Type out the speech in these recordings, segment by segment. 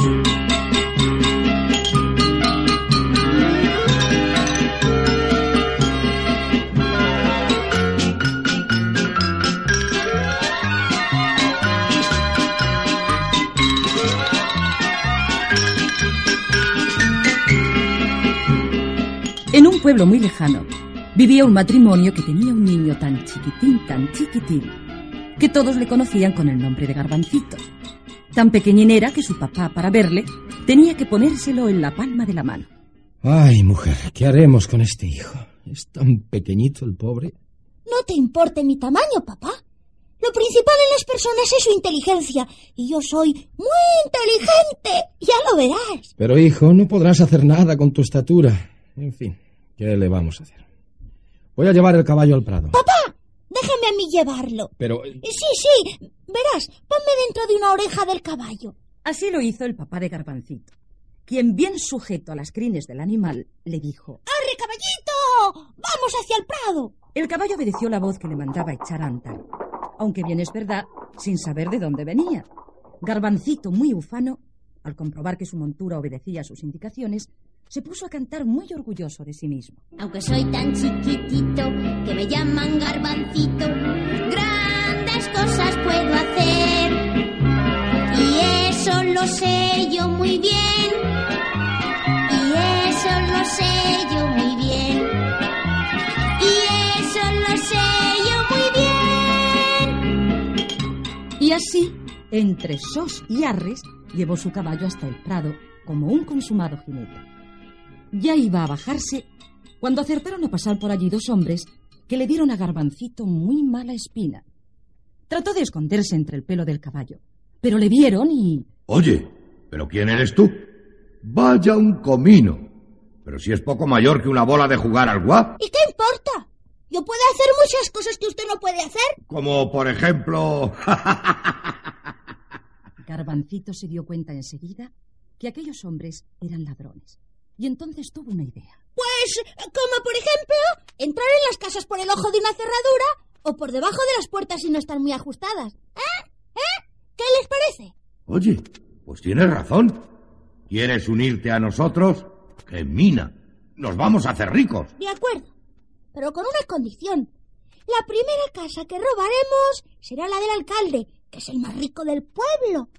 En un pueblo muy lejano vivía un matrimonio que tenía un niño tan chiquitín, tan chiquitín, que todos le conocían con el nombre de Garbancito. Tan pequeñín era que su papá, para verle, tenía que ponérselo en la palma de la mano. Ay, mujer, ¿qué haremos con este hijo? Es tan pequeñito el pobre. No te importe mi tamaño, papá. Lo principal en las personas es su inteligencia. Y yo soy muy inteligente. Ya lo verás. Pero, hijo, no podrás hacer nada con tu estatura. En fin, ¿qué le vamos a hacer? Voy a llevar el caballo al prado. Papá, déjame a mí llevarlo. Pero... Sí, sí. Verás, ponme dentro de una oreja del caballo. Así lo hizo el papá de Garbancito, quien bien sujeto a las crines del animal le dijo ¡Arre, caballito! ¡Vamos hacia el prado! El caballo obedeció la voz que le mandaba echar a andar, aunque bien es verdad, sin saber de dónde venía. Garbancito, muy ufano, al comprobar que su montura obedecía a sus indicaciones, se puso a cantar muy orgulloso de sí mismo. Aunque soy tan chiquitito que me llaman garbancito, grandes cosas puedo hacer. Y eso lo sé yo muy bien. Y eso lo sé yo muy bien. Y eso lo sé yo muy bien. Y así, entre sos y arres, llevó su caballo hasta el prado como un consumado jinete. Ya iba a bajarse cuando acertaron a pasar por allí dos hombres que le dieron a Garbancito muy mala espina. Trató de esconderse entre el pelo del caballo, pero le vieron y... Oye, ¿pero quién eres tú? Vaya un comino. Pero si es poco mayor que una bola de jugar al guap. ¿Y qué importa? Yo puedo hacer muchas cosas que usted no puede hacer. Como por ejemplo... Garbancito se dio cuenta enseguida que aquellos hombres eran ladrones. Y entonces tuvo una idea. Pues, como por ejemplo, entrar en las casas por el ojo de una cerradura o por debajo de las puertas si no están muy ajustadas. ¿Eh? ¿Eh? ¿Qué les parece? Oye, pues tienes razón. ¿Quieres unirte a nosotros? ¡Qué mina! Nos vamos a hacer ricos. De acuerdo, pero con una condición. La primera casa que robaremos será la del alcalde, que es el más rico del pueblo.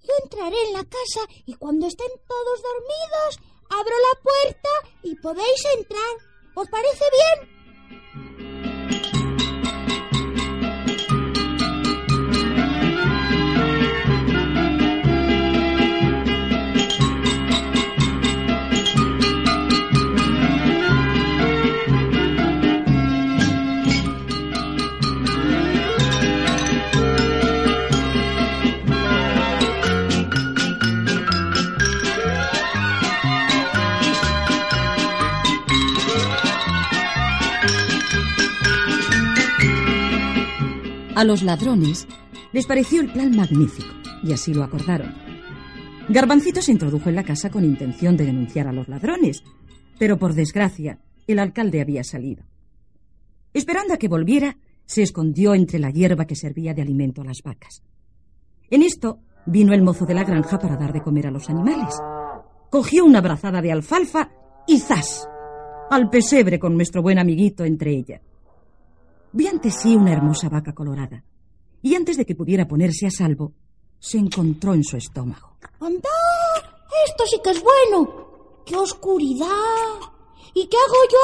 Yo entraré en la casa y cuando estén todos dormidos, abro la puerta y podéis entrar. ¿Os parece bien? A los ladrones les pareció el plan magnífico y así lo acordaron. Garbancito se introdujo en la casa con intención de denunciar a los ladrones, pero por desgracia el alcalde había salido. Esperando a que volviera, se escondió entre la hierba que servía de alimento a las vacas. En esto vino el mozo de la granja para dar de comer a los animales. Cogió una brazada de alfalfa y ¡zas! al pesebre con nuestro buen amiguito entre ella. Vi ante sí una hermosa vaca colorada, y antes de que pudiera ponerse a salvo, se encontró en su estómago. ¡Anda! Esto sí que es bueno. ¡Qué oscuridad! ¿Y qué hago yo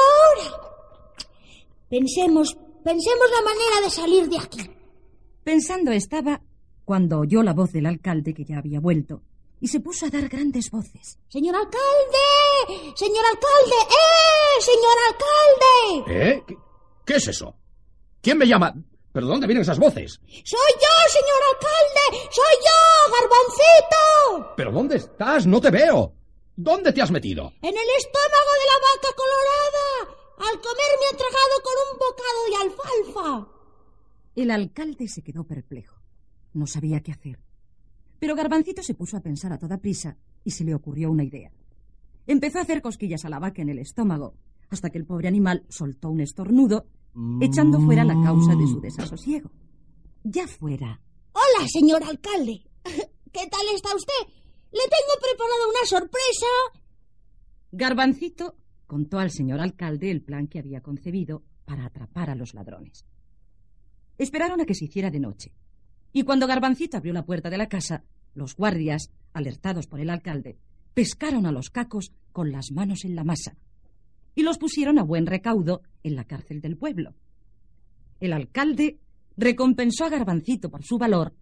ahora? Pensemos, pensemos la manera de salir de aquí. Pensando estaba cuando oyó la voz del alcalde que ya había vuelto y se puso a dar grandes voces. ¡Señor alcalde! ¡Señor alcalde! ¡Eh! ¡Señor alcalde! ¿Eh? ¿Qué, qué es eso? ¿Quién me llama? ¿Pero dónde vienen esas voces? ¡Soy yo, señor alcalde! ¡Soy yo, Garbancito! ¿Pero dónde estás? No te veo. ¿Dónde te has metido? En el estómago de la vaca colorada. Al comer me ha tragado con un bocado de alfalfa. El alcalde se quedó perplejo. No sabía qué hacer. Pero Garbancito se puso a pensar a toda prisa y se le ocurrió una idea. Empezó a hacer cosquillas a la vaca en el estómago, hasta que el pobre animal soltó un estornudo, echando fuera la causa de su desasosiego. Ya fuera. Hola, señor alcalde. ¿Qué tal está usted? le tengo preparada una sorpresa. Garbancito contó al señor alcalde el plan que había concebido para atrapar a los ladrones. Esperaron a que se hiciera de noche, y cuando Garbancito abrió la puerta de la casa, los guardias, alertados por el alcalde, pescaron a los cacos con las manos en la masa y los pusieron a buen recaudo en la cárcel del pueblo. El alcalde recompensó a Garbancito por su valor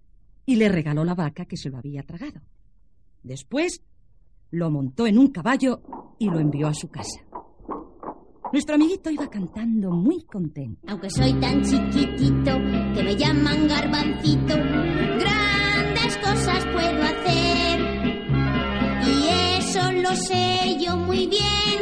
y le regaló la vaca que se lo había tragado. Después lo montó en un caballo y lo envió a su casa. Nuestro amiguito iba cantando muy contento. Aunque soy tan chiquitito que me llaman garbancito, grandes cosas puedo hacer. Y eso lo sé yo muy bien.